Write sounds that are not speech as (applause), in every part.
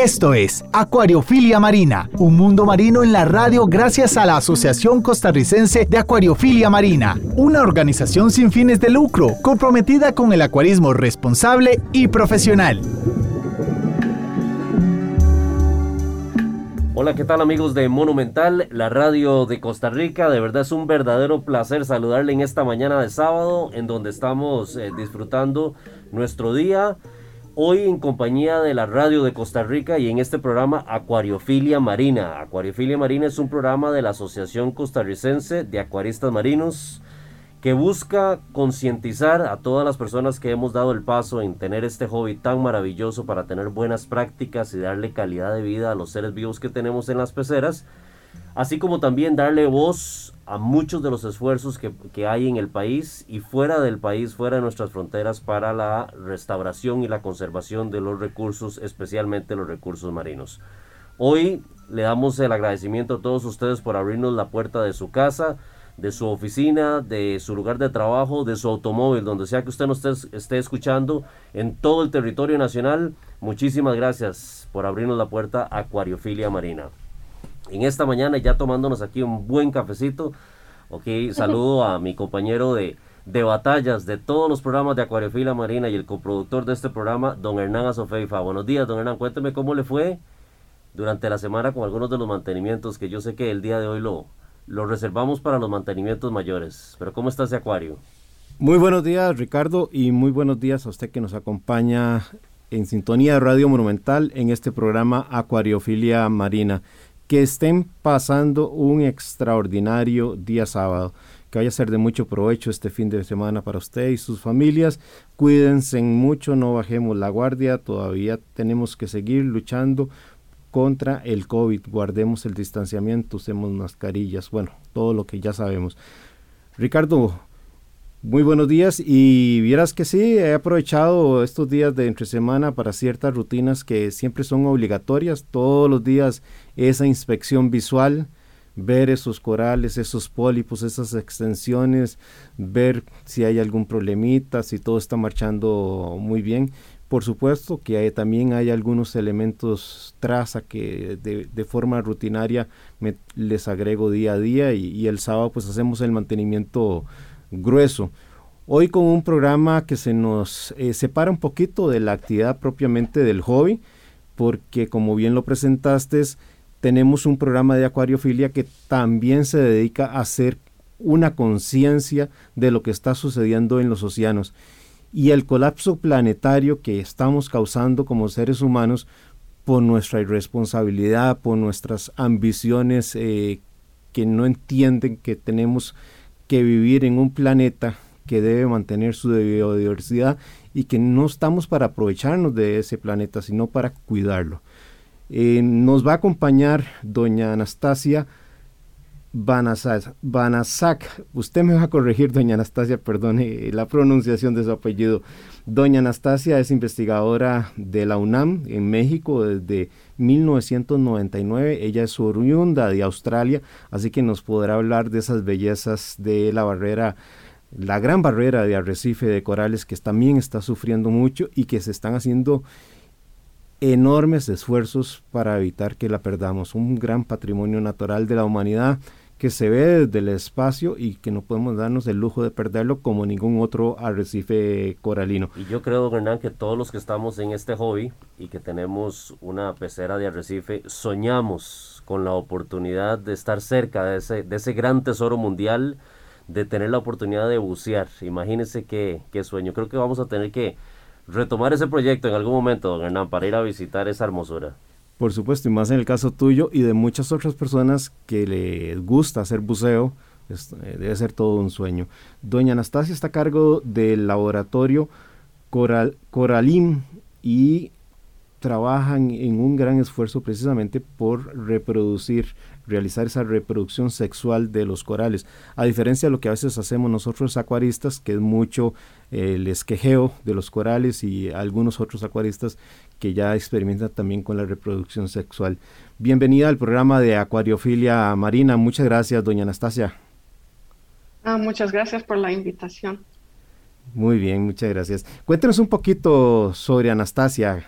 Esto es Acuariofilia Marina, un mundo marino en la radio gracias a la Asociación Costarricense de Acuariofilia Marina, una organización sin fines de lucro comprometida con el acuarismo responsable y profesional. Hola, ¿qué tal amigos de Monumental, la radio de Costa Rica? De verdad es un verdadero placer saludarle en esta mañana de sábado en donde estamos eh, disfrutando nuestro día hoy en compañía de la radio de Costa Rica y en este programa Acuariofilia Marina. Acuariofilia Marina es un programa de la Asociación Costarricense de Acuaristas Marinos que busca concientizar a todas las personas que hemos dado el paso en tener este hobby tan maravilloso para tener buenas prácticas y darle calidad de vida a los seres vivos que tenemos en las peceras, así como también darle voz a muchos de los esfuerzos que, hay en el país y fuera del país, fuera de nuestras fronteras, para la restauración y la conservación de los recursos, especialmente los recursos marinos. Hoy le damos el agradecimiento a todos ustedes por abrirnos la puerta de su casa, de su oficina, de su lugar de trabajo, de su automóvil, donde sea que usted nos esté, esté escuchando en todo el territorio nacional. Muchísimas gracias por abrirnos la puerta a Acuariofilia Marina en esta mañana ya tomándonos aquí un buen cafecito. Ok, saludo a mi compañero de, de batallas de todos los programas de Acuariofila Marina y el coproductor de este programa, don Hernán Azofeifa. Buenos días, don Hernán. Cuénteme cómo le fue durante la semana con algunos de los mantenimientos que yo sé que el día de hoy lo, lo reservamos para los mantenimientos mayores. Pero ¿cómo está ese acuario? Muy buenos días, Ricardo, y muy buenos días a usted que nos acompaña en sintonía de Radio Monumental en este programa Acuariofilia Marina que estén pasando un extraordinario día sábado. Que vaya a ser de mucho provecho este fin de semana para usted y sus familias. Cuídense mucho, no bajemos la guardia. Todavía tenemos que seguir luchando contra el COVID. Guardemos el distanciamiento, usemos mascarillas. Bueno, todo lo que ya sabemos. Ricardo, muy buenos días y vieras que sí, he aprovechado estos días de entre semana para ciertas rutinas que siempre son obligatorias, todos los días esa inspección visual, ver esos corales, esos pólipos, esas extensiones, ver si hay algún problemita, si todo está marchando muy bien. Por supuesto que también hay algunos elementos traza que de, forma rutinaria me, les agrego día a día y el sábado pues hacemos el mantenimiento grueso. Hoy con un programa que se nos eh, separa un poquito de la actividad propiamente del hobby, porque como bien lo presentaste, tenemos un programa de acuariofilia que también se dedica a hacer una conciencia de lo que está sucediendo en los océanos y el colapso planetario que estamos causando como seres humanos por nuestra irresponsabilidad, por nuestras ambiciones eh, que no entienden que tenemos que vivir en un planeta que debe mantener su biodiversidad y que no estamos para aprovecharnos de ese planeta, sino para cuidarlo. Eh, nos va a acompañar doña Anastasia Banasak. Usted me va a corregir, doña Anastasia, perdone la pronunciación de su apellido. Doña Anastasia es investigadora de la UNAM en México desde 1999. Ella es oriunda de Australia, así que nos podrá hablar de esas bellezas de la barrera la gran barrera de arrecife de corales que también está sufriendo mucho y que se están haciendo enormes esfuerzos para evitar que la perdamos. Un gran patrimonio natural de la humanidad que se ve desde el espacio y que no podemos darnos el lujo de perderlo como ningún otro arrecife coralino. Y yo creo, Hernán, que todos los que estamos en este hobby y que tenemos una pecera de arrecife, soñamos con la oportunidad de estar cerca de ese, de ese gran tesoro mundial, de tener la oportunidad de bucear. Imagínense qué, qué sueño. Creo que vamos a tener que retomar ese proyecto en algún momento, don Hernán, para ir a visitar esa hermosura. Por supuesto, y más en el caso tuyo y de muchas otras personas que les gusta hacer buceo, eh, debe ser todo un sueño. Doña Anastasia está a cargo del laboratorio Coral, y trabajan en un gran esfuerzo precisamente por reproducir, realizar esa reproducción sexual de los corales, a diferencia de lo que a veces hacemos nosotros acuaristas, que es mucho el esquejeo de los corales y algunos otros acuaristas que ya experimentan también con la reproducción sexual. Bienvenida al programa de Acuariofilia Marina. Muchas gracias, doña Anastasia. Ah, muchas gracias por la invitación. Muy bien, muchas gracias. Cuéntenos un poquito sobre Anastasia.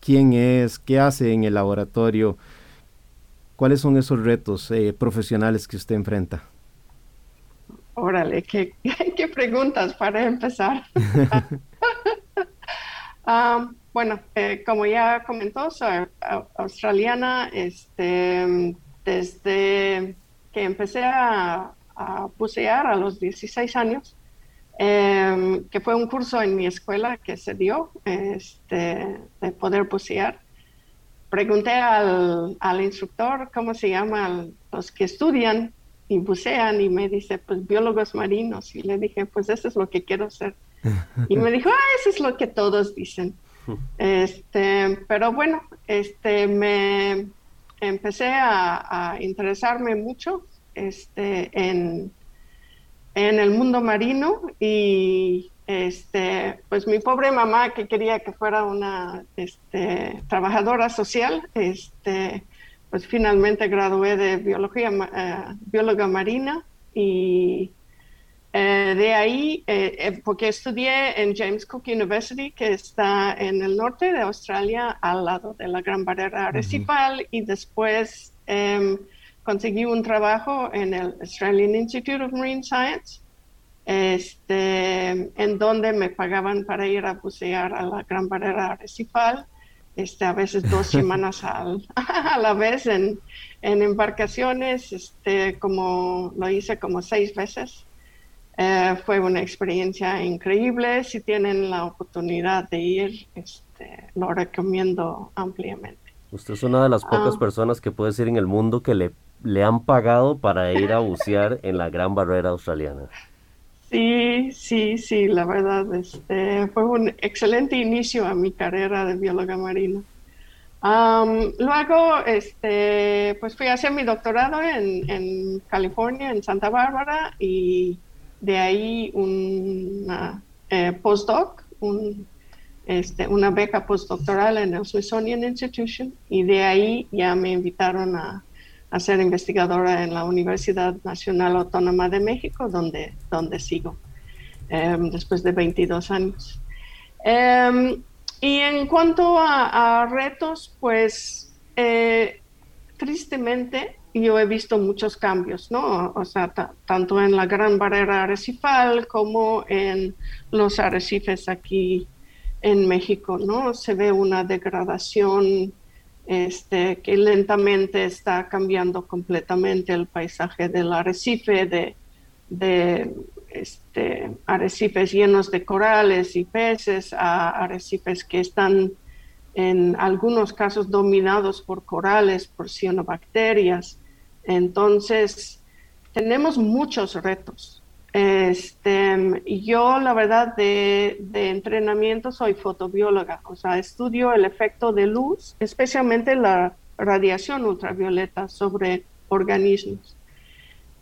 ¿Quién es? ¿Qué hace en el laboratorio? ¿Cuáles son esos retos eh, profesionales que usted enfrenta? Órale, qué, (laughs) qué preguntas para empezar. (laughs) Ah, bueno, eh, como ya comentó, soy australiana. Este, desde que empecé a, a bucear a los 16 años, Em, que fue un curso en mi escuela que se dio este, de poder bucear. Pregunté al, al, instructor cómo se llaman los que estudian y bucean y me dice, pues biólogos marinos. Y le dije, pues eso es lo que quiero ser. Y me dijo, ah, eso es lo que todos dicen. Este, pero bueno, este, me empecé a, a interesarme mucho este, en en el mundo marino y este, pues mi pobre mamá que quería que fuera una este, trabajadora social, este, pues finalmente gradué de biología, eh, bióloga marina y eh, de ahí, eh, porque estudié en James Cook University, que está en el norte de Australia, al lado de la Gran Barrera Arrecifal, y después em, conseguí un trabajo en el Australian Institute of Marine Science, este, en donde me pagaban para ir a bucear a la Gran Barrera Arrecifal, este, a veces dos (laughs) semanas (laughs) a la vez en, en, embarcaciones, este, como lo hice como seis veces. Eh, fue una experiencia increíble. Si tienen la oportunidad de ir, este, lo recomiendo ampliamente. Usted es una de las pocas ah. personas que puede ser en el mundo que le le han pagado para ir a bucear en la Gran Barrera Australiana. Sí, sí, sí, la verdad, este, fue un excelente inicio a mi carrera de bióloga marina. luego, este, pues fui a hacer mi doctorado en, California, en Santa Bárbara, y de ahí una eh, postdoc, este, una beca postdoctoral en el Smithsonian Institution, y de ahí ya me invitaron a, a ser investigadora en la Universidad Nacional Autónoma de México, donde, donde sigo em, después de 22 años. Em, y en cuanto a, retos, pues eh, tristemente yo he visto muchos cambios, ¿no? O sea, tanto en la Gran Barrera Arrecifal como en los arrecifes aquí en México, ¿no? Se ve una degradación este, que lentamente está cambiando completamente el paisaje del arrecife, de, de este, arrecifes llenos de corales y peces a arrecifes que están en algunos casos dominados por corales, por cianobacterias. Entonces, tenemos muchos retos. Este, yo, la verdad, de, entrenamiento soy fotobióloga, o sea, estudio el efecto de luz, especialmente la radiación ultravioleta sobre organismos.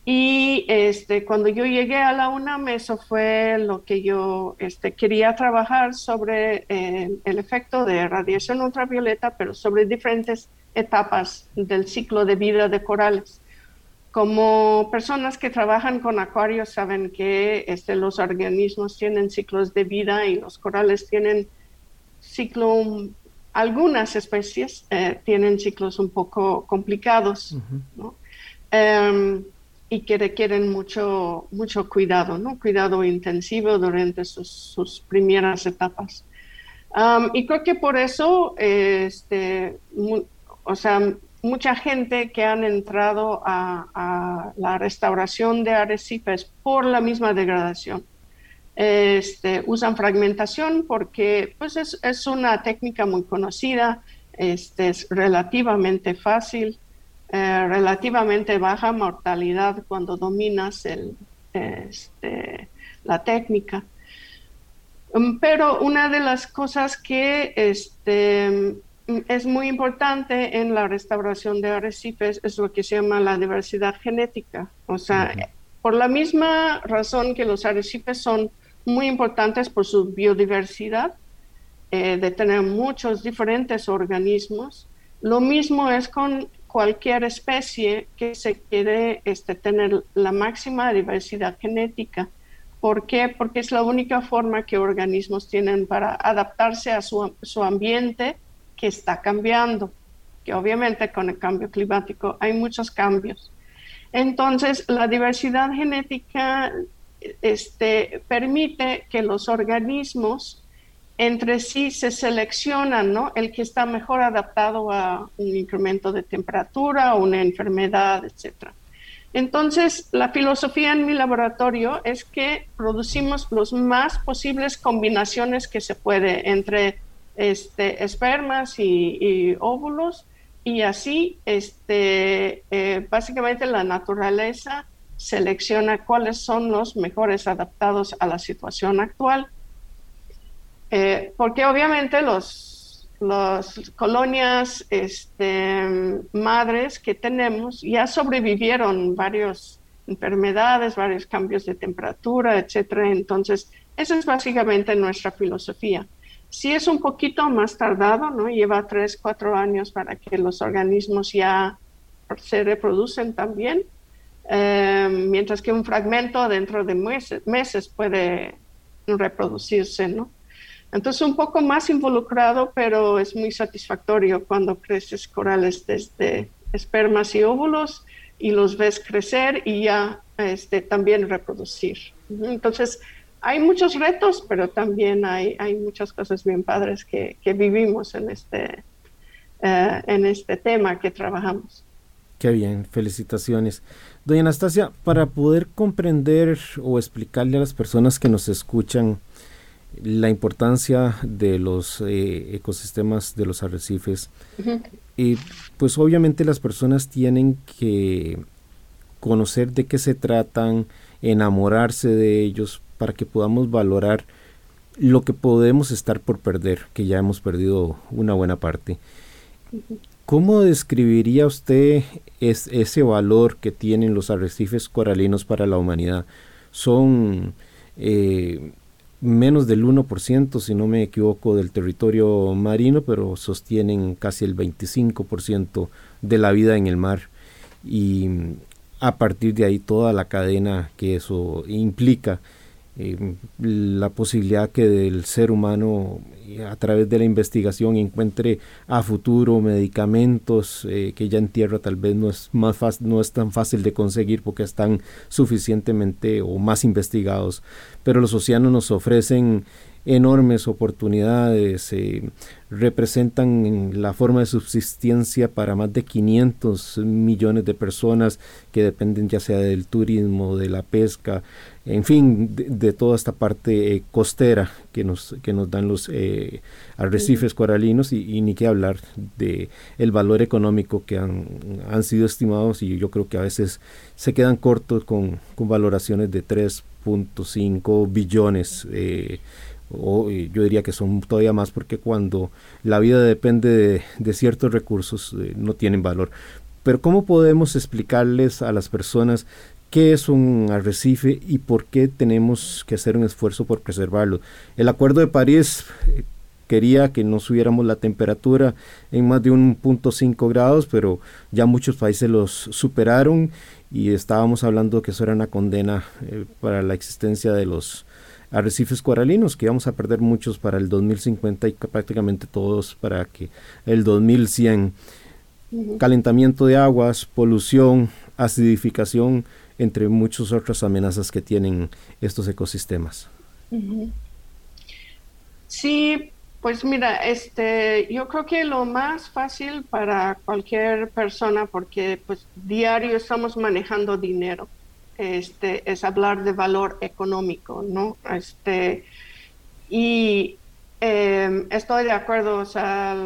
Y este, cuando yo llegué a la UNAM, eso fue lo que yo este, quería trabajar sobre eh, el efecto de radiación ultravioleta, pero sobre diferentes etapas del ciclo de vida de corales. Como personas que trabajan con acuarios saben que este, los organismos tienen ciclos de vida y los corales tienen ciclo, algunas especies eh, tienen ciclos un poco complicados em, y que requieren mucho, mucho cuidado, ¿no? cuidado intensivo durante sus, primeras etapas. y creo que por eso, este, o sea, mucha gente que han entrado a, la restauración de arrecifes por la misma degradación. Este, usan fragmentación porque pues es, una técnica muy conocida, este, es relativamente fácil, eh, relativamente baja mortalidad cuando dominas el, este, la técnica. Um, pero una de las cosas que este, es muy importante en la restauración de arrecifes es lo que se llama la diversidad genética. O sea, por la misma razón que los arrecifes son muy importantes por su biodiversidad, eh, de tener muchos diferentes organismos, lo mismo es con cualquier especie que se quiere este, tener la máxima diversidad genética. ¿Por qué? Porque es la única forma que organismos tienen para adaptarse a su, su ambiente que está cambiando, que obviamente con el cambio climático hay muchos cambios. Entonces, la diversidad genética este, permite que los organismos entre sí se seleccionan, ¿no? El que está mejor adaptado a un incremento de temperatura, una enfermedad, etcétera. Entonces, la filosofía en mi laboratorio es que producimos los más posibles combinaciones que se puede entre este, espermas y, óvulos y así, este, eh, básicamente la naturaleza selecciona cuáles son los mejores adaptados a la situación actual. Eh, porque obviamente los, colonias este, madres que tenemos ya sobrevivieron varias enfermedades, varios cambios de temperatura, etcétera. Entonces, esa es básicamente nuestra filosofía. Si es un poquito más tardado, ¿no? Lleva tres, cuatro años para que los organismos ya se reproducen también, eh, mientras que un fragmento dentro de meses, meses puede reproducirse, ¿no? Entonces un poco más involucrado, pero es muy satisfactorio cuando creces corales desde espermas y óvulos y los ves crecer y ya este, también reproducir. Entonces hay muchos retos, pero también hay, hay muchas cosas bien padres que, que vivimos en este, uh, en este tema que trabajamos. Qué bien, felicitaciones. Doña Anastasia, para poder comprender o explicarle a las personas que nos escuchan la importancia de los eh, ecosistemas de los arrecifes, y pues obviamente las personas tienen que conocer de qué se tratan, enamorarse de ellos para que podamos valorar lo que podemos estar por perder, que ya hemos perdido una buena parte. ¿Cómo describiría usted ese valor que tienen los arrecifes coralinos para la humanidad? Son eh, menos del 1%, si no me equivoco, del territorio marino, pero sostienen casi el 25% de la vida en el mar. Y a partir de ahí toda la cadena que eso implica eh, la posibilidad que el ser humano eh, a través de la investigación encuentre a futuro medicamentos eh, que ya en tierra tal vez no es más no es tan fácil de conseguir porque están suficientemente o más investigados. Pero los océanos nos ofrecen enormes oportunidades, eh, representan la forma de subsistencia para más de 500 millones de personas que dependen ya sea del turismo, de la pesca, en fin, de, toda esta parte eh, costera que nos, que nos dan los eh, arrecifes coralinos y, ni qué hablar de el valor económico que han, han, sido estimados y yo creo que a veces se quedan cortos con, con valoraciones de 3.5 billones o yo diría que son todavía más porque cuando la vida depende de, ciertos recursos eh, no tienen valor. Pero ¿cómo podemos explicarles a las personas qué es un arrecife y por qué tenemos que hacer un esfuerzo por preservarlo? El Acuerdo de París eh, quería que no subiéramos la temperatura en más de 1.5 grados, pero ya muchos países los superaron y estábamos hablando que eso era una condena eh, para la existencia de los arrecifes coralinos, que vamos a perder muchos para el 2050 y prácticamente todos para que el 2100. Calentamiento de aguas, polución, acidificación, entre muchas otras amenazas que tienen estos ecosistemas. Sí, pues mira, este, yo creo que lo más fácil para cualquier persona, porque pues diario estamos manejando dinero, este, es hablar de valor económico, ¿no? Este, y em, estoy de acuerdo, o sea,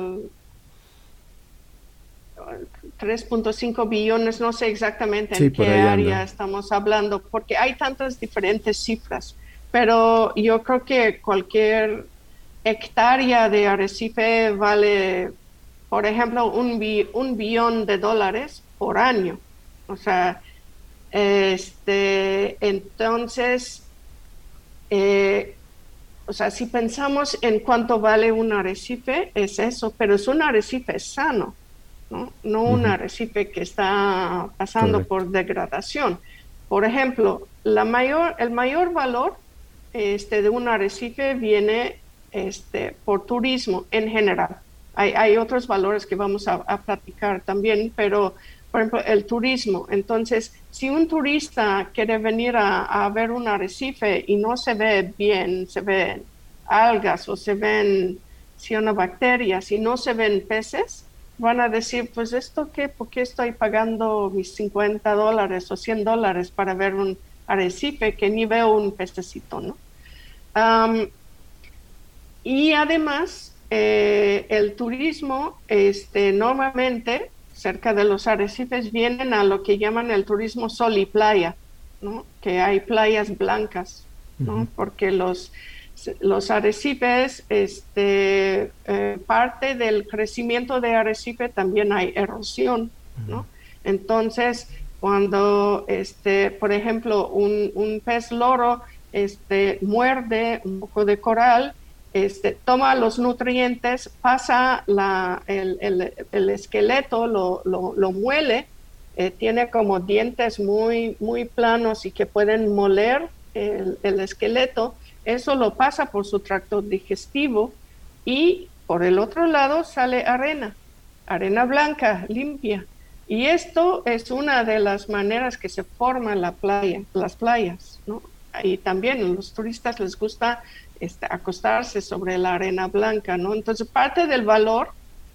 3.5 billones, no sé exactamente en qué área estamos hablando, porque hay tantas diferentes cifras, pero yo creo que cualquier hectárea de arrecife vale por ejemplo, un, un billón de dólares por año. O sea, este, entonces, eh, o sea, si pensamos en cuánto vale un arrecife, es eso, pero es un arrecife sano, no, no un arrecife que está pasando por degradación. Por ejemplo, la mayor, el mayor valor este, de un arrecife viene este, por turismo en general. Hay, hay otros valores que vamos a, a platicar también, pero por ejemplo, el turismo. Entonces, si un turista quiere venir a, ver un arrecife y no se ve bien, se ven algas o se ven cianobacterias y no se ven peces, van a decir, pues esto qué, ¿por qué estoy pagando mis 50 dólares o 100 dólares para ver un arrecife que ni veo un pececito, ¿no? y además, eh, el turismo, este, normalmente cerca de los arrecifes vienen a lo que llaman el turismo sol y playa, ¿no? que hay playas blancas, ¿no? porque los, los arrecifes, este, eh, parte del crecimiento de arrecife también hay erosión. ¿no? Entonces, cuando, este, por ejemplo, un, un pez loro este, muerde un poco de coral, este, toma los nutrientes, pasa el, esqueleto, lo, muele, eh, tiene como dientes muy, muy planos y que pueden moler el, esqueleto, eso lo pasa por su tracto digestivo y por el otro lado sale arena, arena blanca, limpia. Y esto es una de las maneras que se forman la playa, las playas, ¿no? Y también a los turistas les gusta este, acostarse sobre la arena blanca, ¿no? Entonces, parte del valor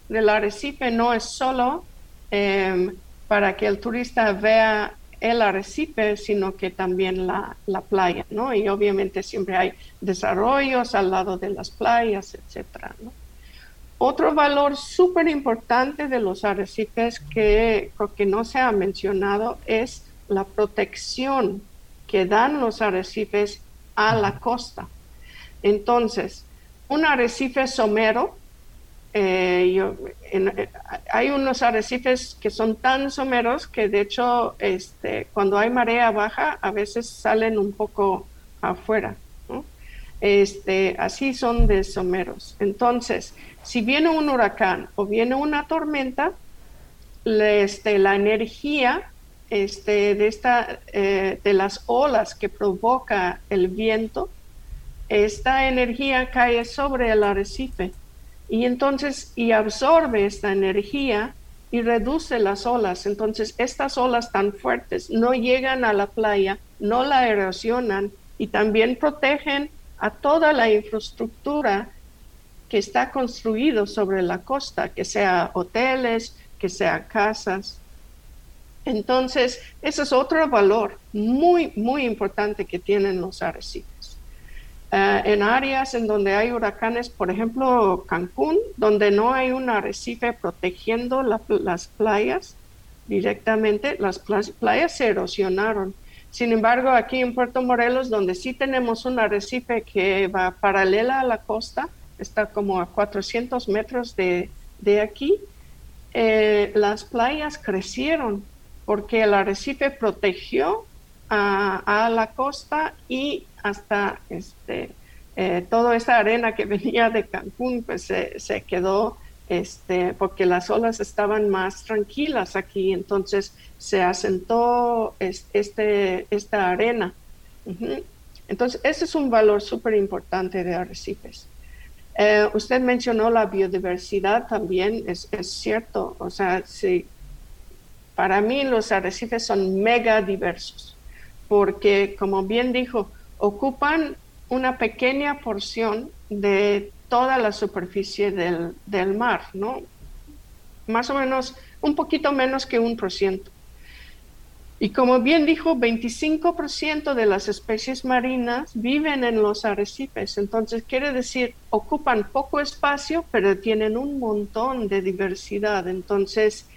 del arrecife no es solo em, para que el turista vea el arrecife, sino que también la, la, playa, ¿no? Y obviamente siempre hay desarrollos al lado de las playas, etcétera, ¿no? Otro valor súper importante de los arrecifes que creo que no se ha mencionado es la protección que dan los arrecifes a la costa. Entonces, un arrecife somero, eh, eh, hay unos arrecifes que son tan someros que de hecho este, cuando hay marea baja a veces salen un poco afuera. Este, así son de someros. Entonces, si viene un huracán o viene una tormenta, este, la energía este, de, esta, eh, de las olas que provoca el viento esta energía cae sobre el arrecife y entonces y absorbe esta energía y reduce las olas. Entonces estas olas tan fuertes no llegan a la playa, no la erosionan y también protegen a toda la infraestructura que está construido sobre la costa, que sea hoteles, que sea casas. Entonces, ese es otro valor muy, muy importante que tienen los arrecifes. Eh, en áreas en donde hay huracanes, por ejemplo Cancún, donde no hay un arrecife protegiendo las playas directamente, las playas se erosionaron. Sin embargo, aquí en Puerto Morelos, donde sí tenemos un arrecife que va paralela a la costa, está como a 400 metros de, aquí, eh, las playas crecieron porque el arrecife protegió a, la costa y hasta este, eh, toda esa arena que (laughs) venía de Cancún, pues se, quedó este, porque las olas estaban más tranquilas aquí, entonces se asentó este, esta arena. Entonces, ese es un valor súper importante de arrecifes. Eh, usted mencionó la biodiversidad también, es, es, cierto, o sea, sí, para mí los arrecifes son mega diversos porque, como bien dijo, ocupan una pequeña porción de toda la superficie del, mar, ¿no? Más o menos, un poquito menos que un por ciento. Y como bien dijo, 25% de las especies marinas viven en los arrecifes. Entonces, quiere decir, ocupan poco espacio, pero tienen un montón de diversidad. Entonces,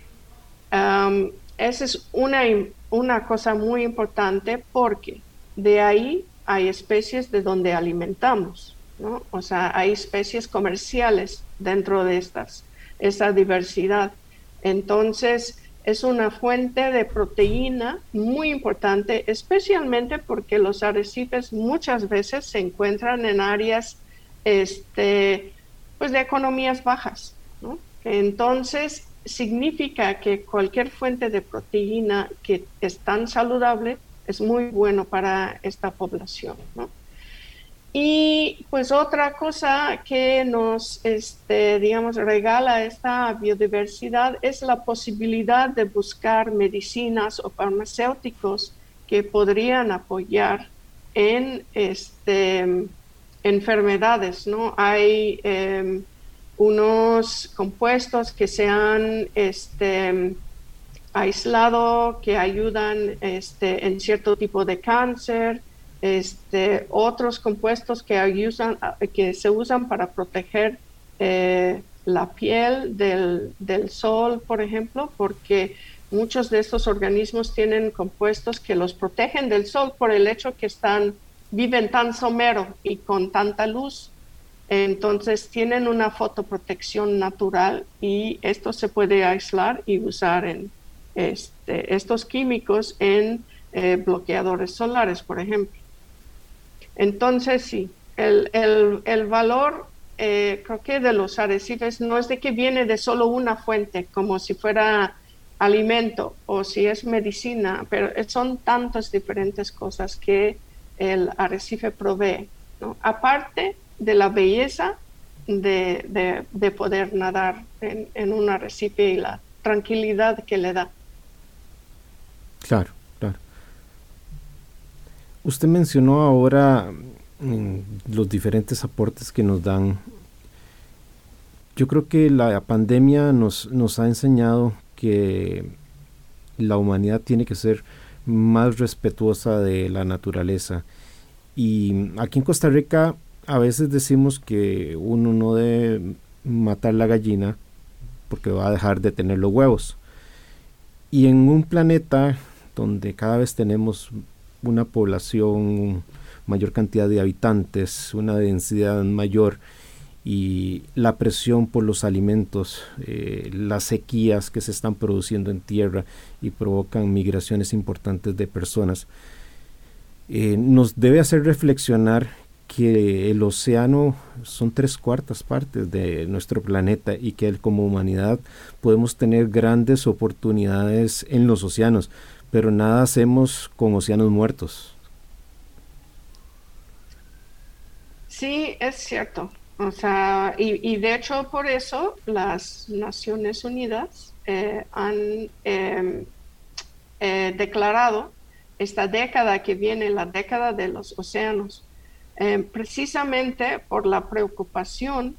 esa es una una cosa muy importante porque de ahí hay especies de donde alimentamos, ¿no? O sea, hay especies comerciales dentro de estas. esa diversidad. Entonces, es una fuente de proteína muy importante, especialmente porque los arrecifes muchas veces se encuentran en áreas este, pues de economías bajas. Entonces, significa que cualquier fuente de proteína que es tan saludable es muy bueno para esta población. Y pues otra cosa que nos, este, digamos, regala esta biodiversidad es la posibilidad de buscar medicinas o farmacéuticos que podrían apoyar en este, enfermedades, ¿no? Hay em, unos compuestos que se han este, aislado, que ayudan este, en cierto tipo de cáncer, este, otros compuestos que, que se usan para proteger eh, la piel del, sol, por ejemplo, porque muchos de estos organismos tienen compuestos que los protegen del sol por el hecho que están, viven tan somero y con tanta luz. Entonces tienen una fotoprotección natural y esto se puede aislar y usar en este, estos químicos en eh, bloqueadores solares, por ejemplo. Entonces, sí, el, valor eh, creo que de los arrecifes no es de que viene de solo una fuente, como si fuera alimento o si es medicina, pero son tantas diferentes cosas que el arrecife provee. Aparte de la belleza de, poder nadar en, en, un arrecife y la tranquilidad que le da. Claro. Usted mencionó ahora mm, los diferentes aportes que nos dan. Yo creo que la pandemia nos, nos ha enseñado que la humanidad tiene que ser más respetuosa de la naturaleza. Y aquí en Costa Rica a veces decimos que uno no debe matar la gallina porque va a dejar de tener los huevos. Y en un planeta donde cada vez tenemos una población, mayor cantidad de habitantes, una densidad mayor y la presión por los alimentos, eh, las sequías que se están produciendo en tierra y provocan migraciones importantes de personas, eh, nos debe hacer reflexionar que el océano son tres cuartas partes de nuestro planeta y que como humanidad podemos tener grandes oportunidades en los océanos pero nada hacemos con océanos muertos. Sí, es cierto. O sea, y, de hecho por eso las Naciones Unidas eh, han em, eh, declarado esta década que viene, la década de los océanos, em, precisamente por la preocupación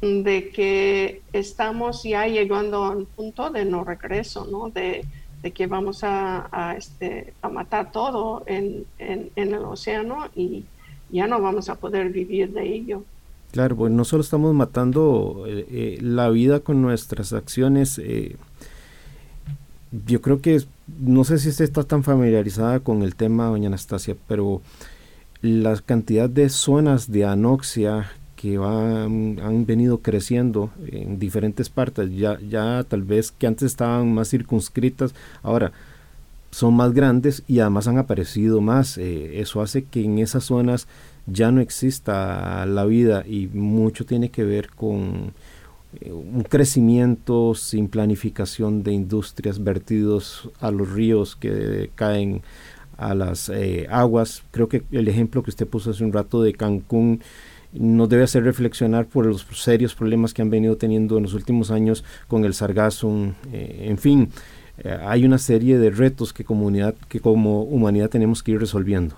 de que estamos ya llegando a un punto de no regreso, ¿no? De, de que vamos a, este, a matar todo en, el océano y ya no vamos a poder vivir de ello. Claro, pues no solo estamos matando eh, eh, la vida con nuestras acciones, eh, yo creo que, no sé si usted está tan familiarizada con el tema, doña Anastasia, pero la cantidad de zonas de anoxia que han venido creciendo en diferentes partes, ya, ya tal vez que antes estaban más circunscritas, ahora son más grandes y además han aparecido más. Eh, eso hace que en esas zonas ya no exista la vida y mucho tiene que ver con eh, un crecimiento sin planificación de industrias vertidos a los ríos que caen a las eh, aguas. Creo que el ejemplo que usted puso hace un rato de Cancún nos debe hacer reflexionar por los serios problemas que han venido teniendo en los últimos años con el sargazo, eh, en fin, eh, hay una serie de retos que, comunidad, que como humanidad tenemos que ir resolviendo.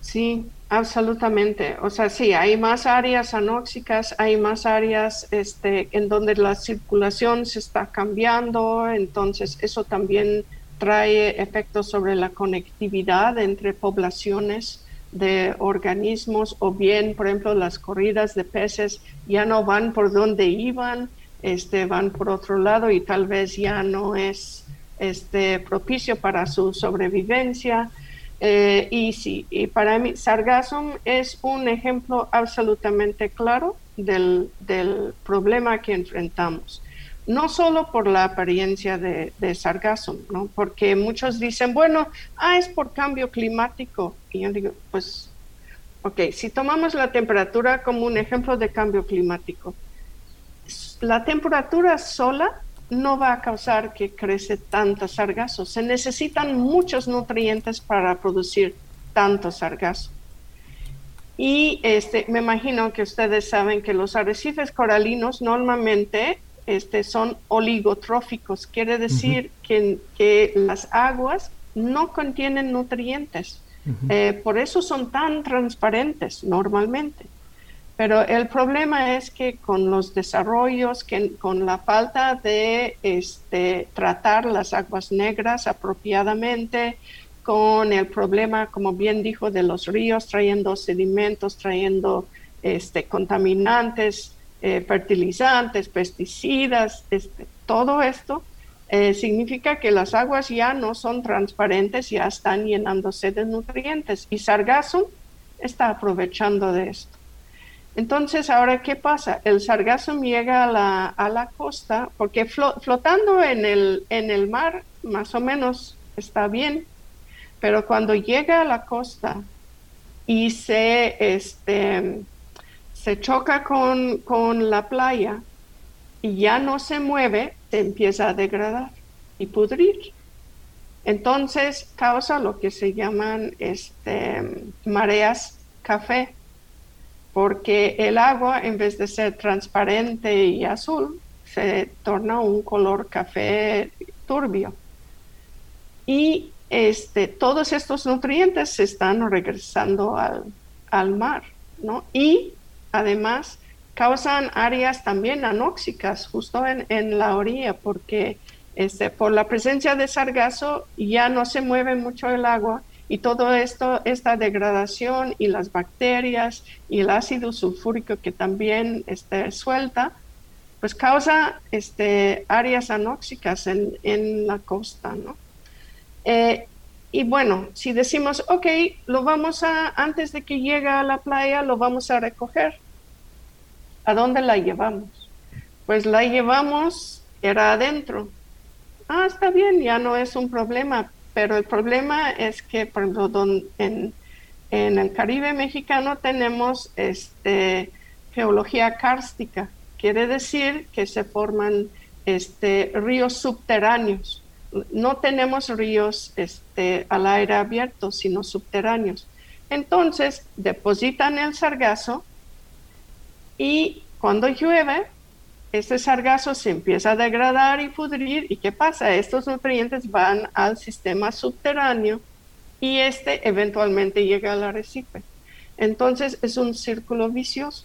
Sí, absolutamente. O sea, sí, hay más áreas anóxicas, hay más áreas este, en donde la circulación se está cambiando, entonces eso también trae efectos sobre la conectividad entre poblaciones de organismos o bien, por ejemplo, las corridas de peces ya no van por donde iban, este, van por otro lado y tal vez ya no es este, propicio para su sobrevivencia. Eh, y sí, y para mí Sargassum es un ejemplo absolutamente claro del, del problema que enfrentamos no solo por la apariencia de, sargazo, ¿no? porque muchos dicen, bueno, ah, es por cambio climático. Y yo digo, pues, ok, si tomamos la temperatura como un ejemplo de cambio climático, la temperatura sola no va a causar que crece tanto sargazo. Se necesitan muchos nutrientes para producir tanto sargazo. Y este, me imagino que ustedes saben que los arrecifes coralinos normalmente este, son oligotróficos, quiere decir que, que, las aguas no contienen nutrientes. Eh, por eso son tan transparentes normalmente. Pero el problema es que con los desarrollos, que, con la falta de este, tratar las aguas negras apropiadamente, con el problema, como bien dijo, de los ríos trayendo sedimentos, trayendo este, contaminantes, eh, fertilizantes, pesticidas, este, todo esto eh, significa que las aguas ya no son transparentes, ya están llenándose de nutrientes y sargazo está aprovechando de esto. Entonces, ahora, ¿qué pasa? El sargazo llega a la, a la costa porque flotando en el, en el mar más o menos está bien, pero cuando llega a la costa y se, este, se choca con, la playa y ya no se mueve, te empieza a degradar y pudrir. Entonces causa lo que se llaman este, mareas café, porque el agua en vez de ser transparente y azul, se torna un color café turbio. Y este, todos estos nutrientes se están regresando al, al mar, ¿no? Y además causan áreas también anóxicas justo en, la orilla porque este, por la presencia de sargazo ya no se mueve mucho el agua y todo esto, esta degradación y las bacterias y el ácido sulfúrico que también este, suelta, pues causa este, áreas anóxicas en, la costa, ¿no? Eh, y bueno, si decimos, ok, lo vamos a, antes de que llegue a la playa, lo vamos a recoger. ¿A dónde la llevamos? Pues la llevamos, era adentro. Ah, está bien, ya no es un problema, pero el problema es que, por ejemplo, en, el Caribe mexicano tenemos este, geología kárstica, quiere decir que se forman este, ríos subterráneos. No tenemos ríos este, al aire abierto, sino subterráneos. Entonces, depositan el sargazo y cuando llueve, este sargazo se empieza a degradar y pudrir. ¿Y qué pasa? Estos nutrientes van al sistema subterráneo y este eventualmente llega al arrecife. Entonces es un círculo vicioso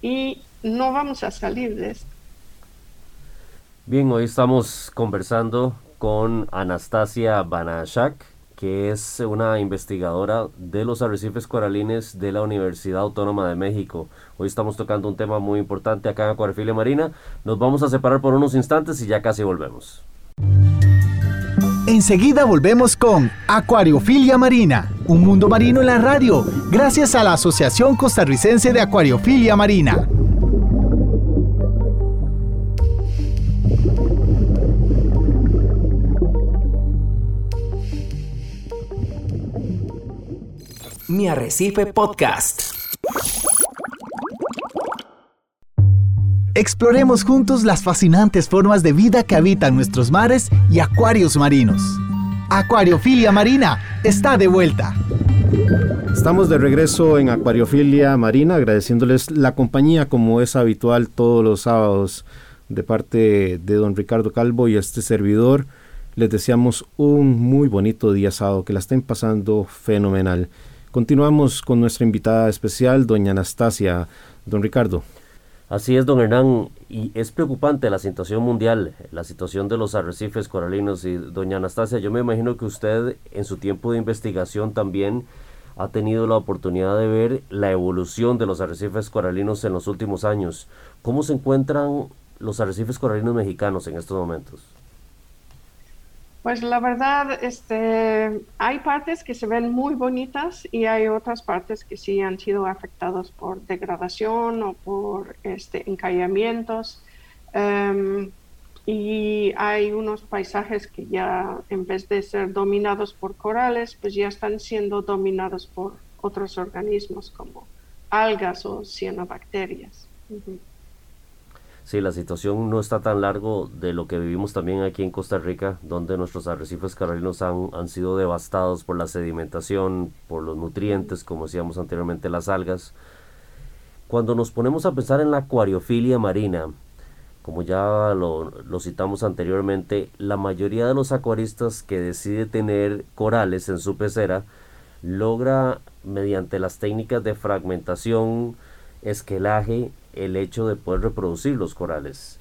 y no vamos a salir de esto. Bien, hoy estamos conversando con Anastasia Banashak que es una investigadora de los arrecifes coralines de la Universidad Autónoma de México. Hoy estamos tocando un tema muy importante acá en Acuariofilia Marina. Nos vamos a separar por unos instantes y ya casi volvemos. Enseguida volvemos con Acuariofilia Marina, un mundo marino en la radio, gracias a la Asociación Costarricense de Acuariofilia Marina. Mi Arrecife Podcast. Exploremos juntos las fascinantes formas de vida que habitan nuestros mares y acuarios marinos. Acuariofilia Marina está de vuelta. Estamos de regreso en Acuariofilia Marina, agradeciéndoles la compañía como es habitual todos los sábados de parte de don Ricardo Calvo y este servidor. Les deseamos un muy bonito día sábado, que la estén pasando fenomenal. Continuamos con nuestra invitada especial, doña Anastasia. Don Ricardo. Así es, don Hernán, y es preocupante la situación mundial, la situación de los arrecifes coralinos. Y doña Anastasia, yo me imagino que usted en su tiempo de investigación también ha tenido la oportunidad de ver la evolución de los arrecifes coralinos en los últimos años. ¿Cómo se encuentran los arrecifes coralinos mexicanos en estos momentos? Pues la verdad, este, hay partes que se ven muy bonitas y hay otras partes que sí han sido afectadas por degradación o por este, encallamientos. Em, y hay unos paisajes que ya, en vez de ser dominados por corales, pues ya están siendo dominados por otros organismos como algas o cianobacterias. Sí, la situación no está tan largo de lo que vivimos también aquí en Costa Rica, donde nuestros arrecifes coralinos han, han sido devastados por la sedimentación, por los nutrientes, como decíamos anteriormente, las algas. Cuando nos ponemos a pensar en la acuariofilia marina, como ya lo, lo, citamos anteriormente, la mayoría de los acuaristas que decide tener corales en su pecera logra mediante las técnicas de fragmentación, esquelaje, el hecho de poder reproducir los corales.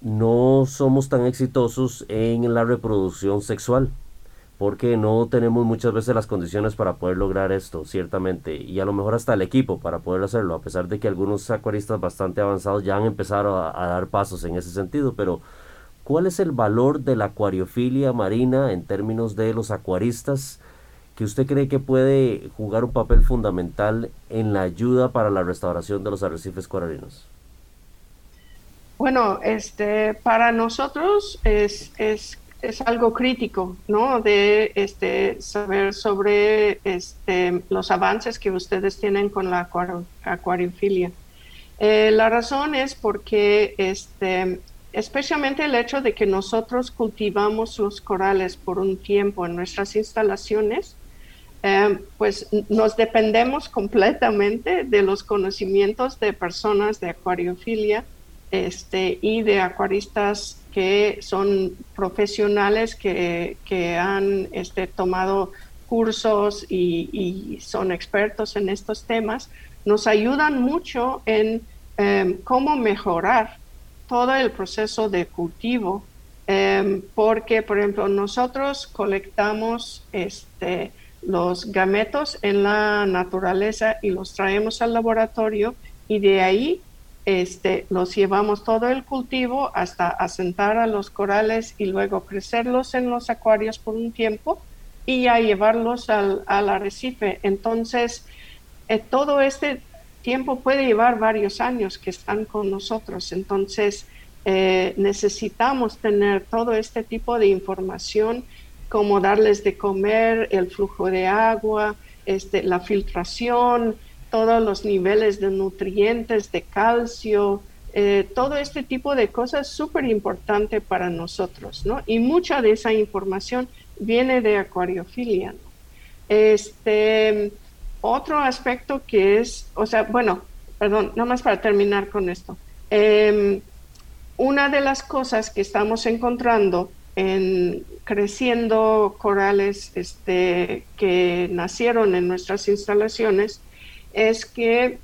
No somos tan exitosos en la reproducción sexual porque no tenemos muchas veces las condiciones para poder lograr esto, ciertamente, y a lo mejor hasta el equipo para poder hacerlo, a pesar de que algunos acuaristas bastante avanzados ya han empezado a, dar pasos en ese sentido, pero ¿cuál es el valor de la acuariofilia marina en términos de los acuaristas? Que usted cree que puede jugar un papel fundamental en la ayuda para la restauración de los arrecifes coralinos? Bueno, este, para nosotros es, es, es algo crítico, ¿no? De este, saber sobre este, los avances que ustedes tienen con la acuariofilia. Eh, la razón es porque, este, especialmente el hecho de que nosotros cultivamos los corales por un tiempo en nuestras instalaciones, Em, pues nos dependemos completamente de los conocimientos de personas de acuariofilia este, y de acuaristas que son profesionales que, han este, tomado cursos y, son expertos en estos temas, nos ayudan mucho en em, cómo mejorar todo el proceso de cultivo, em, porque, por ejemplo, nosotros colectamos este, los gametos en la naturaleza y los traemos al laboratorio y de ahí este, los llevamos todo el cultivo hasta asentar a los corales y luego crecerlos en los acuarios por un tiempo y ya llevarlos al, arrecife. Entonces, eh, todo este tiempo puede llevar varios años que están con nosotros. Entonces, eh, necesitamos tener todo este tipo de información como darles de comer, el flujo de agua, este, la filtración, todos los niveles de nutrientes, de calcio, eh, todo este tipo de cosas súper importante para nosotros, ¿no? Y mucha de esa información viene de acuariofilia. Este, otro aspecto que es, o sea, bueno, perdón, nada más para terminar con esto. Em, una de las cosas que estamos encontrando en creciendo corales este, que nacieron en nuestras instalaciones es que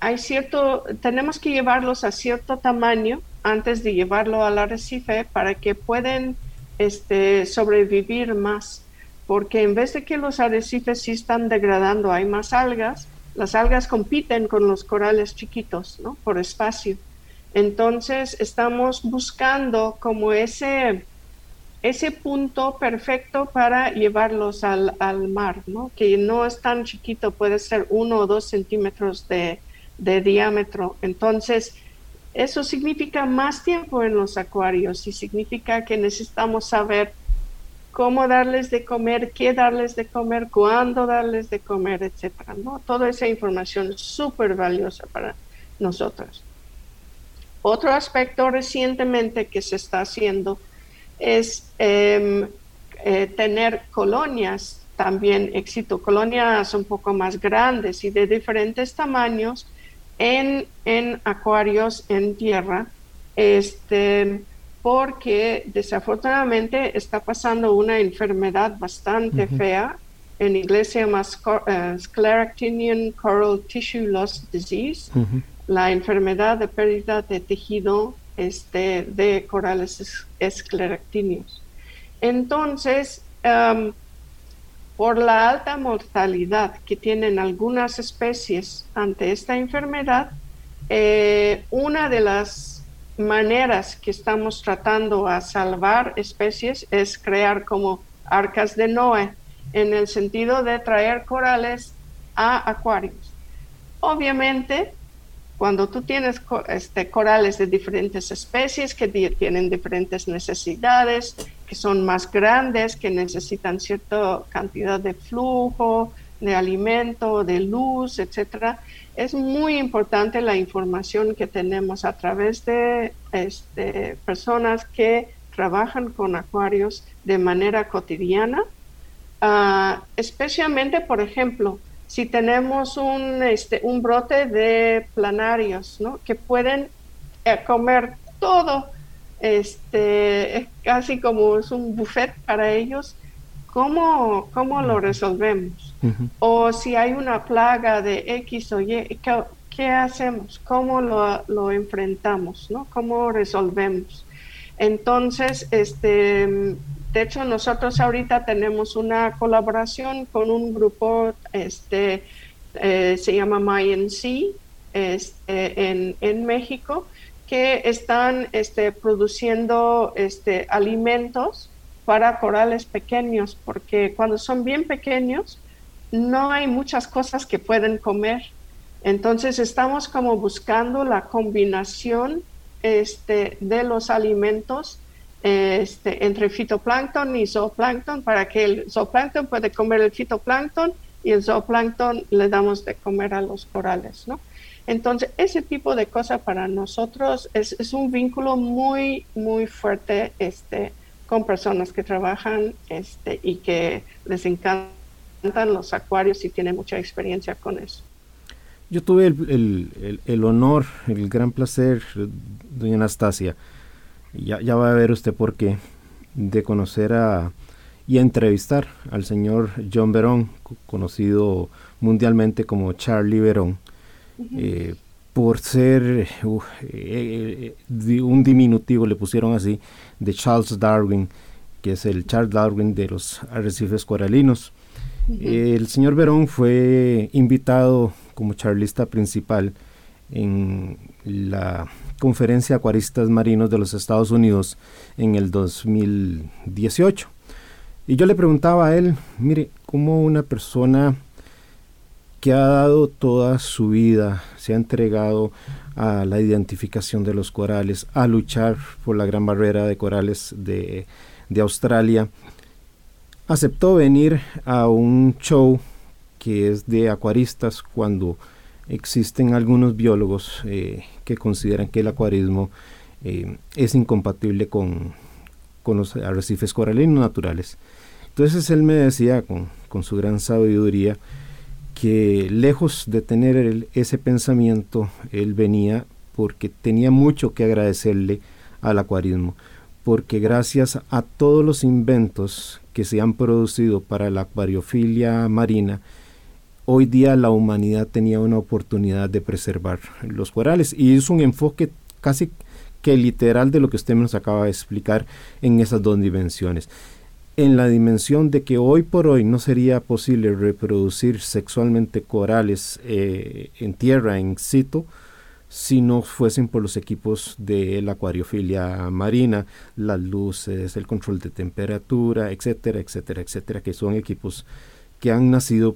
hay cierto, tenemos que llevarlos a cierto tamaño antes de llevarlo al arrecife para que puedan este, sobrevivir más, porque en vez de que los arrecifes sí están degradando, hay más algas, las algas compiten con los corales chiquitos, ¿no? Por espacio. Entonces estamos buscando como ese ese punto perfecto para llevarlos al, mar, ¿no? que no es tan chiquito, puede ser uno o dos centímetros de, diámetro. Entonces, eso significa más tiempo en los acuarios y significa que necesitamos saber cómo darles de comer, qué darles de comer, cuándo darles de comer, etcétera, ¿no? Toda esa información es súper valiosa para nosotros. Otro aspecto recientemente que se está haciendo es em, eh, tener colonias también éxito, colonias un poco más grandes y de diferentes tamaños en, en acuarios en tierra, este, porque desafortunadamente está pasando una enfermedad bastante fea. En inglés se llama uh, Scleractinian Coral Tissue Loss Disease, la enfermedad de pérdida de tejido este, de corales escleractinios. Entonces, por la alta mortalidad que tienen algunas especies ante esta enfermedad, eh, una de las maneras que estamos tratando a salvar especies es crear como arcas de Noé, en el sentido de traer corales a acuarios. Obviamente, cuando tú tienes este, corales de diferentes especies que tienen diferentes necesidades, que son más grandes, que necesitan cierta cantidad de flujo, de alimento, de luz, etcétera, es muy importante la información que tenemos a través de este, personas que trabajan con acuarios de manera cotidiana, ah, especialmente, por ejemplo, si tenemos un, este, un brote de planarios, ¿no? Que pueden eh, comer todo, este, casi como es un buffet para ellos, ¿cómo, cómo lo resolvemos? O si hay una plaga de X o Y, ¿qué, hacemos? ¿Cómo lo, lo, enfrentamos? ¿no? ¿Cómo resolvemos? Entonces, este, de hecho, nosotros ahorita tenemos una colaboración con un grupo, este, eh, se llama MyNC, este, en, en, México, que están este, produciendo este, alimentos para corales pequeños, porque cuando son bien pequeños, no hay muchas cosas que pueden comer. Entonces estamos como buscando la combinación este, de los alimentos este, entre fitoplancton y zooplancton para que el zooplancton puede comer el fitoplancton y el zooplancton le damos de comer a los corales, ¿no? Entonces, ese tipo de cosas para nosotros es, es, un vínculo muy, muy fuerte este, con personas que trabajan este, y que les encantan los acuarios y tienen mucha experiencia con eso. Yo tuve el, el, el honor, el gran placer, doña Anastasia, ya, ya va a ver usted por qué, de conocer a, y a entrevistar al señor John Verón, conocido mundialmente como Charlie Verón, eh, por ser uh, eh, eh, un diminutivo, le pusieron así, de Charles Darwin, que es el Charles Darwin de los arrecifes coralinos. el señor Verón fue invitado como charlista principal en la Conferencia Acuaristas Marinos de los Estados Unidos en el 2018. Y yo le preguntaba a él, mire, ¿cómo una persona que ha dado toda su vida, se ha entregado a la identificación de los corales, a luchar por la gran barrera de corales de, de Australia, aceptó venir a un show que es de acuaristas cuando existen algunos biólogos eh, que consideran que el acuarismo eh, es incompatible con, los arrecifes coralinos naturales. Entonces él me decía con, su gran sabiduría que lejos de tener ese pensamiento, él venía porque tenía mucho que agradecerle al acuarismo, porque gracias a todos los inventos que se han producido para la acuariofilia marina, hoy día la humanidad tenía una oportunidad de preservar los corales y es un enfoque casi que literal de lo que usted nos acaba de explicar en esas dos dimensiones. En la dimensión de que hoy por hoy no sería posible reproducir sexualmente corales eh, en tierra, en situ, si no fuesen por los equipos de la acuariofilia marina, las luces, el control de temperatura, etcétera, etcétera, etcétera, que son equipos que han nacido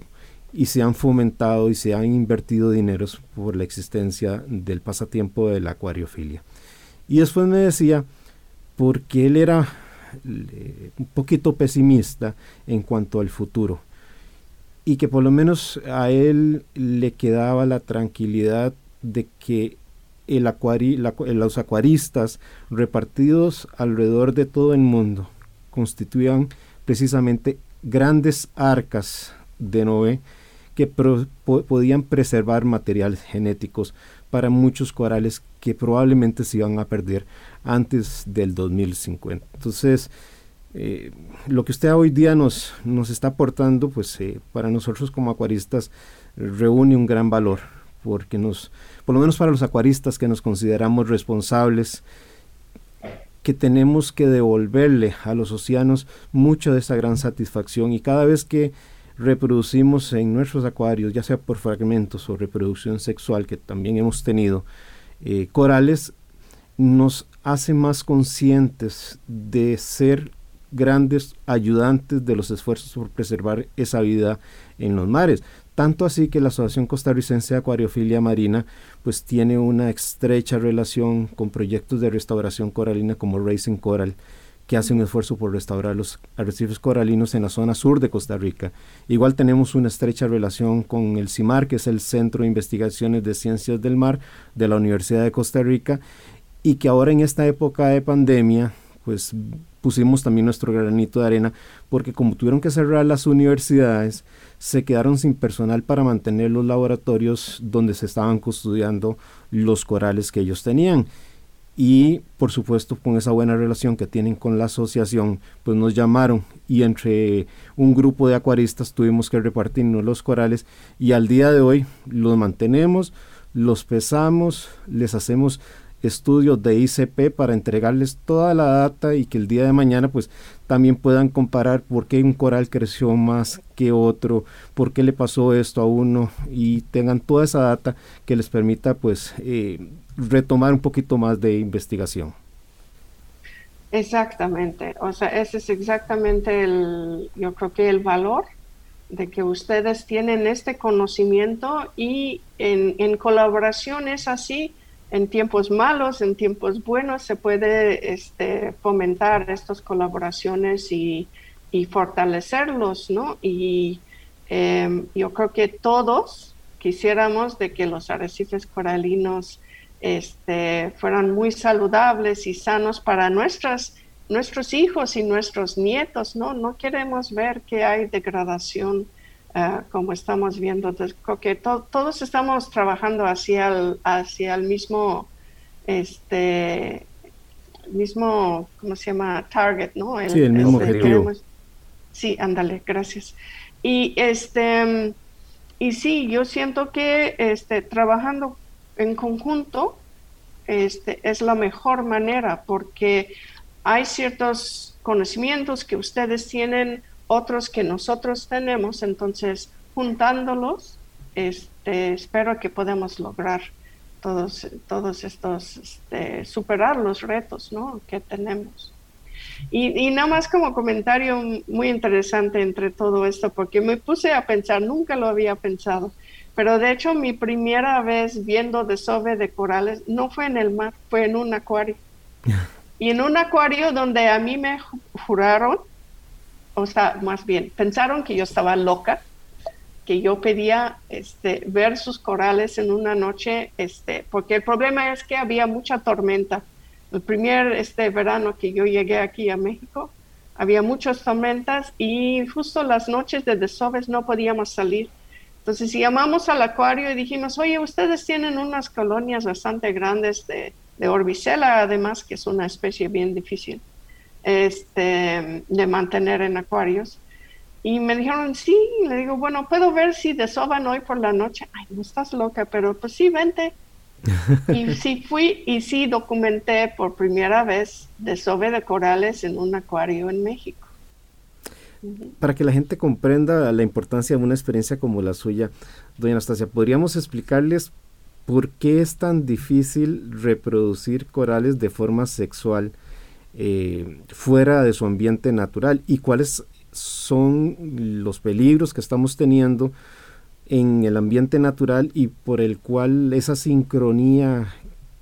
y se han fomentado y se han invertido dineros por la existencia del pasatiempo de la acuariofilia. Y después me decía, porque él era un poquito pesimista en cuanto al futuro, y que por lo menos a él le quedaba la tranquilidad de que el los acuaristas repartidos alrededor de todo el mundo constituían precisamente grandes arcas de Noé que podían preservar materiales genéticos para muchos corales que probablemente se iban a perder antes del 2050. Entonces, eh, lo que usted hoy día nos, nos está aportando, pues eh, para nosotros como acuaristas reúne un gran valor, porque nos, por lo menos para los acuaristas que nos consideramos responsables, que tenemos que devolverle a los océanos mucho de esa gran satisfacción y cada vez que reproducimos en nuestros acuarios, ya sea por fragmentos o reproducción sexual que también hemos tenido, eh, corales, nos hace más conscientes de ser grandes ayudantes de los esfuerzos por preservar esa vida en los mares. Tanto así que la Asociación Costarricense de Acuariofilia Marina pues tiene una estrecha relación con proyectos de restauración coralina como Racing Coral, que hace un esfuerzo por restaurar los arrecifes coralinos en la zona sur de Costa Rica. Igual tenemos una estrecha relación con el CIMAR, que es el Centro de Investigaciones de Ciencias del Mar de la Universidad de Costa Rica, y que ahora en esta época de pandemia, pues pusimos también nuestro granito de arena, porque como tuvieron que cerrar las universidades, se quedaron sin personal para mantener los laboratorios donde se estaban custodiando los corales que ellos tenían. Y por supuesto con esa buena relación que tienen con la asociación, pues nos llamaron y entre un grupo de acuaristas tuvimos que repartirnos los corales y al día de hoy los mantenemos, los pesamos, les hacemos estudios de ICP para entregarles toda la data y que el día de mañana pues también puedan comparar por qué un coral creció más que otro, por qué le pasó esto a uno y tengan toda esa data que les permita pues eh, retomar un poquito más de investigación. Exactamente, o sea, ese es exactamente el, yo creo que el valor de que ustedes tienen este conocimiento y en, en colaboración es así, en tiempos malos, en tiempos buenos, se puede este, fomentar estas colaboraciones y, fortalecerlos, ¿no? Y em, yo creo que todos quisiéramos de que los arrecifes coralinos este, fueran muy saludables y sanos para nuestras, nuestros hijos y nuestros nietos, ¿no? No queremos ver que hay degradación Ah, como estamos viendo. creo que todos estamos trabajando hacia el, hacia el mismo, este, mismo, ¿cómo se llama? Target, ¿no? sí, el mismo objetivo. sí, ándale, gracias. Y este, y sí, yo siento que este, trabajando en conjunto este, es la mejor manera porque hay ciertos conocimientos que ustedes tienen otros que nosotros tenemos, entonces juntándolos, este, espero que podamos lograr todos, todos estos, este, superar los retos ¿no? que tenemos. Y, nada más como comentario muy interesante entre todo esto, porque me puse a pensar, nunca lo había pensado, pero de hecho mi primera vez viendo desove de corales no fue en el mar, fue en un acuario. (laughs) Y en un acuario donde a mí me juraron o sea, más bien, pensaron que yo estaba loca, que yo pedía este, ver sus corales en una noche, este, porque el problema es que había mucha tormenta. El primer este verano que yo llegué aquí a México, había muchas tormentas y justo las noches de desoves no podíamos salir. Entonces llamamos al acuario y dijimos, oye, ustedes tienen unas colonias bastante grandes de, de orbicela, además que es una especie bien difícil este, de mantener en acuarios. Y me dijeron, sí, le digo, bueno, puedo ver si desoban hoy por la noche. Ay, no estás loca, pero pues sí, vente. y (laughs) sí fui y sí documenté por primera vez desove de corales en un acuario en México. Para que la gente comprenda la importancia de una experiencia como la suya, doña Anastasia, ¿podríamos explicarles por qué es tan difícil reproducir corales de forma sexual? Eh, fuera de su ambiente natural y cuáles son los peligros que estamos teniendo en el ambiente natural y por el cual esa sincronía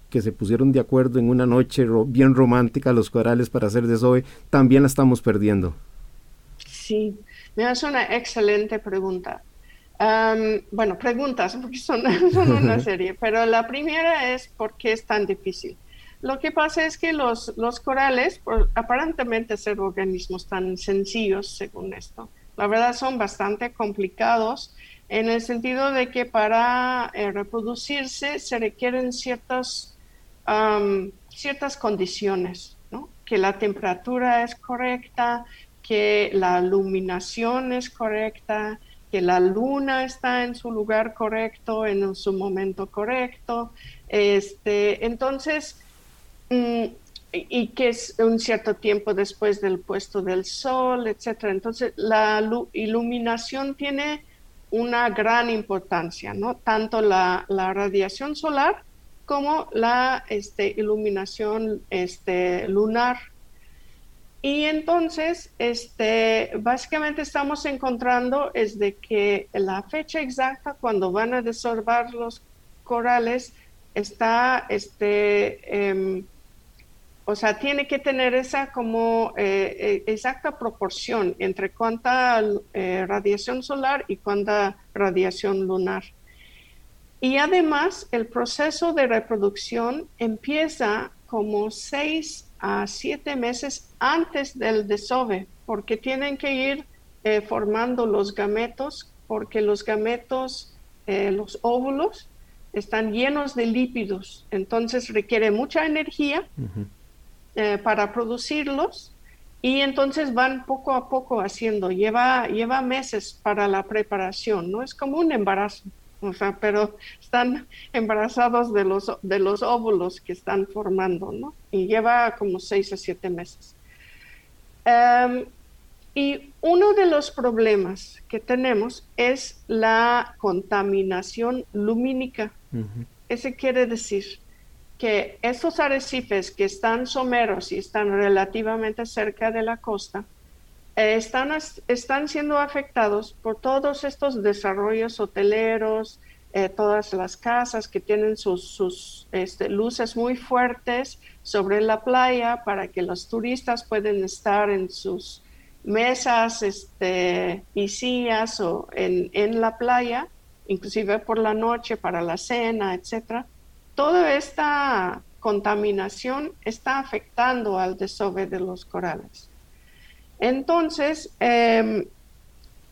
que se pusieron de acuerdo en una noche bien romántica los corales para hacer desove, también la estamos perdiendo. Sí, me hace una excelente pregunta. bueno, preguntas, porque son, (laughs) son una (laughs) serie, pero la primera es por qué es tan difícil. Lo que pasa es que los, los corales, por aparentemente ser organismos tan sencillos, según esto, la verdad son bastante complicados en el sentido de que para eh, reproducirse se requieren ciertas, ciertas condiciones, ¿no? que la temperatura es correcta, que la iluminación es correcta, que la luna está en su lugar correcto, en su momento correcto. Este, entonces, Mm, y que es un cierto tiempo después del puesto del sol, etcétera. Entonces, la iluminación tiene una gran importancia, ¿no? Tanto la, radiación solar como la este, iluminación este, lunar. Y entonces, este, básicamente estamos encontrando es de que la fecha exacta cuando van a desorbar los corales está, este, em, o sea, tiene que tener esa como eh, eh, exacta proporción entre cuánta eh, radiación solar y cuánta radiación lunar. Y además, el proceso de reproducción empieza como seis a siete meses antes del desove, porque tienen que ir formando los gametos, porque los gametos, los óvulos, están llenos de lípidos, entonces requiere mucha energía eh, para producirlos y entonces van poco a poco haciendo, lleva, lleva meses para la preparación, ¿no? Es como un embarazo, o sea, pero están embarazados de los, de los óvulos que están formando, ¿no? Y lleva como seis a siete meses. Em, y uno de los problemas que tenemos es la contaminación lumínica. Ese quiere decir que esos arrecifes que están someros y están relativamente cerca de la costa, están, están siendo afectados por todos estos desarrollos hoteleros, eh, todas las casas que tienen sus, sus este, luces muy fuertes sobre la playa para que los turistas puedan estar en sus mesas este, sillas o en, en la playa inclusive por la noche para la cena, etcétera, toda esta contaminación está afectando al desove de los corales. Entonces, em,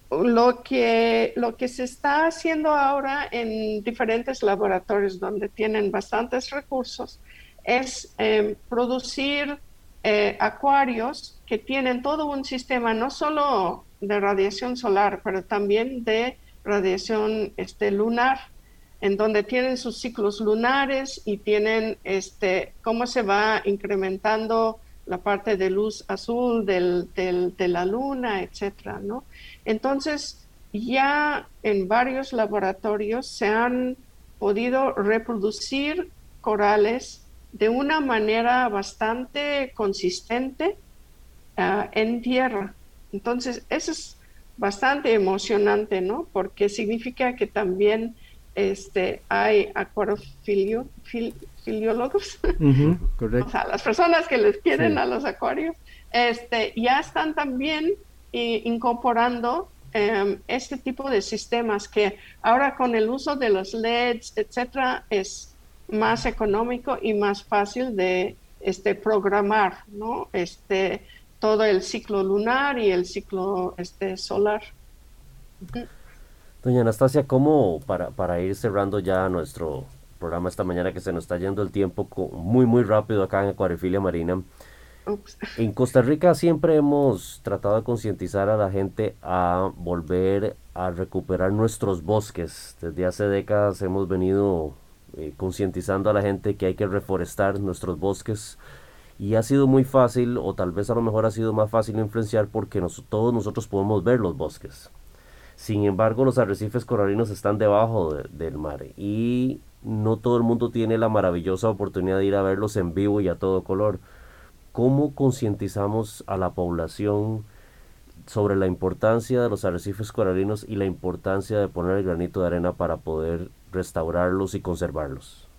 lo, que, lo que se está haciendo ahora en diferentes laboratorios donde tienen bastantes recursos es em, producir eh, acuarios que tienen todo un sistema no solo de radiación solar, pero también de radiación este, lunar, en donde tienen sus ciclos lunares y tienen este, cómo se va incrementando la parte de luz azul del, de la luna, etcétera, ¿no? Entonces, ya en varios laboratorios se han podido reproducir corales de una manera bastante consistente ah, en tierra. Entonces, eso es bastante emocionante, ¿no? Porque significa que también este, hay (laughs) correcto. o sea, las personas que les quieren a los acuarios, este, ya están también eh, incorporando em, este tipo de sistemas que ahora con el uso de los LEDs, etcétera, es más económico y más fácil de este, programar, ¿no? Este, todo el ciclo lunar y el ciclo este, solar. Doña Anastasia, ¿cómo para, para ir cerrando ya nuestro programa esta mañana que se nos está yendo el tiempo muy muy rápido acá en Acuariofilia Marina? En Costa Rica siempre hemos tratado de concientizar a la gente a volver a recuperar nuestros bosques. Desde hace décadas hemos venido eh, concientizando a la gente que hay que reforestar nuestros bosques y ha sido muy fácil, o tal vez a lo mejor ha sido más fácil influenciar porque todos nosotros podemos ver los bosques. Sin embargo, los arrecifes coralinos están debajo del mar y no todo el mundo tiene la maravillosa oportunidad de ir a verlos en vivo y a todo color. ¿Cómo concientizamos a la población sobre la importancia de los arrecifes coralinos y la importancia de poner el granito de arena para poder restaurarlos y conservarlos?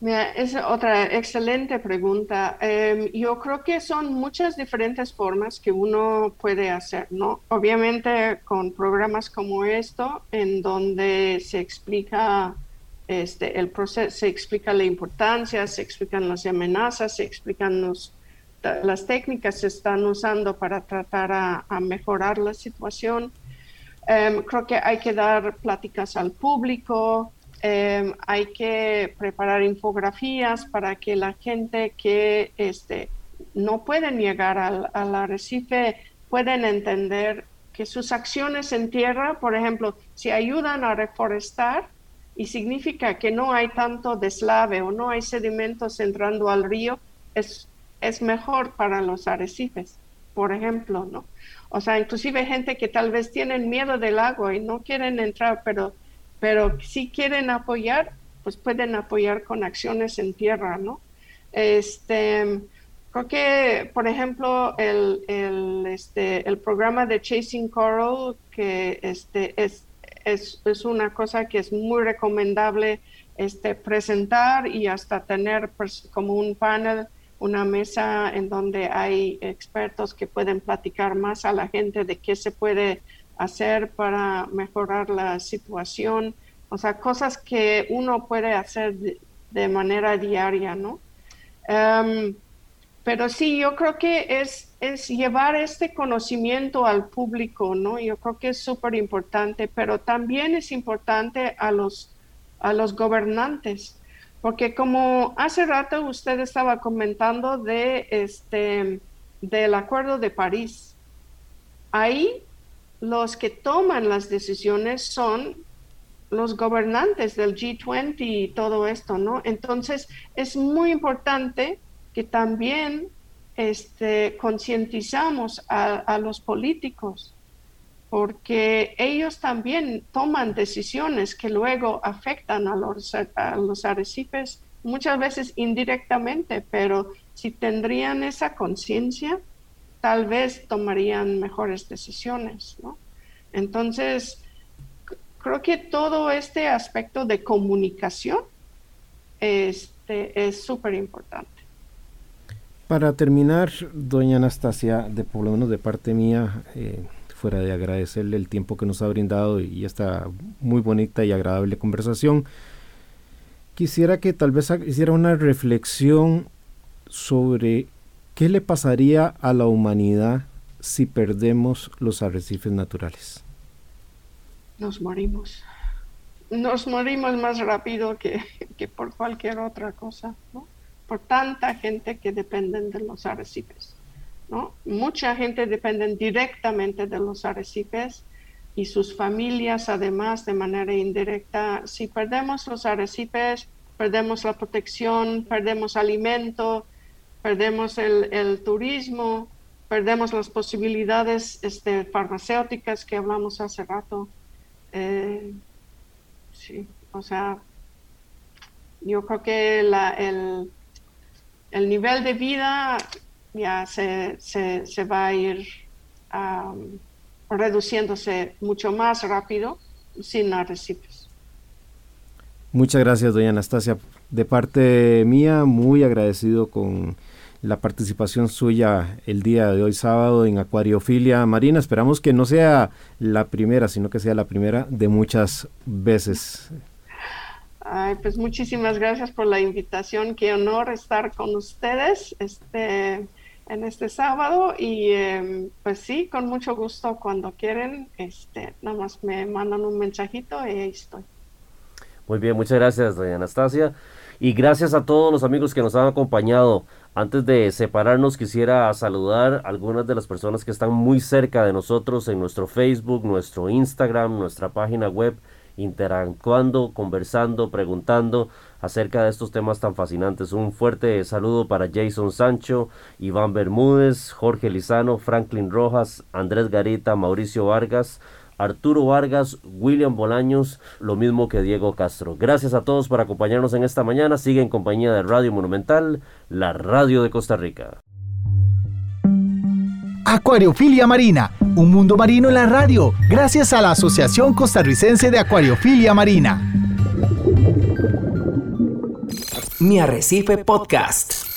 Es otra excelente pregunta. Em, yo creo que son muchas diferentes formas que uno puede hacer, ¿no? Obviamente con programas como esto, en donde se explica este, el proceso, se explica la importancia, se explican las amenazas, se explican los, las técnicas que se están usando para tratar a, mejorar la situación. Em, creo que hay que dar pláticas al público, Em, hay que preparar infografías para que la gente que este, no pueden llegar al, arrecife puedan entender que sus acciones en tierra, por ejemplo, si ayudan a reforestar y significa que no hay tanto deslave o no hay sedimentos entrando al río, es, es mejor para los arrecifes, por ejemplo, ¿no? O sea, inclusive gente que tal vez tienen miedo del agua y no quieren entrar, pero pero si quieren apoyar, pues pueden apoyar con acciones en tierra, ¿no? Este, creo que, por ejemplo, el, el, este, el programa de Chasing Coral, que este, es, es, es, una cosa que es muy recomendable este, presentar y hasta tener como un panel, una mesa en donde hay expertos que pueden platicar más a la gente de qué se puede hacer para mejorar la situación, o sea, cosas que uno puede hacer de, manera diaria, ¿no? Em, pero sí, yo creo que es, es llevar este conocimiento al público, ¿no? Yo creo que es súper importante, pero también es importante a los, a los gobernantes, porque como hace rato usted estaba comentando de este, del Acuerdo de París, ahí los que toman las decisiones son los gobernantes del G20 y todo esto, ¿no? Entonces es muy importante que también este, concientizamos a, los políticos, porque ellos también toman decisiones que luego afectan a los, a los arrecifes, muchas veces indirectamente, pero si tendrían esa conciencia, tal vez tomarían mejores decisiones, ¿no? Entonces, creo que todo este aspecto de comunicación este, es súper importante. Para terminar, doña Anastasia, de por lo menos de parte mía, eh, fuera de agradecerle el tiempo que nos ha brindado y esta muy bonita y agradable conversación, quisiera que tal vez hiciera una reflexión sobre ¿Qué le pasaría a la humanidad si perdemos los arrecifes naturales? Nos morimos. Nos morimos más rápido que, por cualquier otra cosa, ¿no? Por tanta gente que dependen de los arrecifes, ¿no? Mucha gente depende directamente de los arrecifes y sus familias además de manera indirecta. Si perdemos los arrecifes, perdemos la protección, perdemos alimento, perdemos el, turismo, perdemos las posibilidades este, farmacéuticas que hablamos hace rato. Eh, sí, o sea, yo creo que el, el, nivel de vida ya se, se, va a ir reduciéndose mucho más rápido sin arrecifes. Muchas gracias, doña Anastasia. De parte mía, muy agradecido con la participación suya el día de hoy sábado en Acuariofilia Marina. Esperamos que no sea la primera, sino que sea la primera de muchas veces. Ay, pues muchísimas gracias por la invitación. Qué honor estar con ustedes este, en este sábado y em, pues sí, con mucho gusto cuando quieren, este, nada más me mandan un mensajito y ahí estoy. Muy bien, muchas gracias, doña Anastasia. Y gracias a todos los amigos que nos han acompañado. Antes de separarnos quisiera saludar a algunas de las personas que están muy cerca de nosotros en nuestro Facebook, nuestro Instagram, nuestra página web, interactuando, conversando, preguntando acerca de estos temas tan fascinantes. Un fuerte saludo para Jason Sancho, Iván Bermúdez, Jorge Lizano, Franklin Rojas, Andrés Garita, Mauricio Vargas, Arturo Vargas, William Bolaños, lo mismo que Diego Castro. Gracias a todos por acompañarnos en esta mañana. Sigue en compañía de Radio Monumental, la radio de Costa Rica. Acuariofilia Marina, un mundo marino en la radio, gracias a la Asociación Costarricense de Acuariofilia Marina. Mi Arrecife Podcast.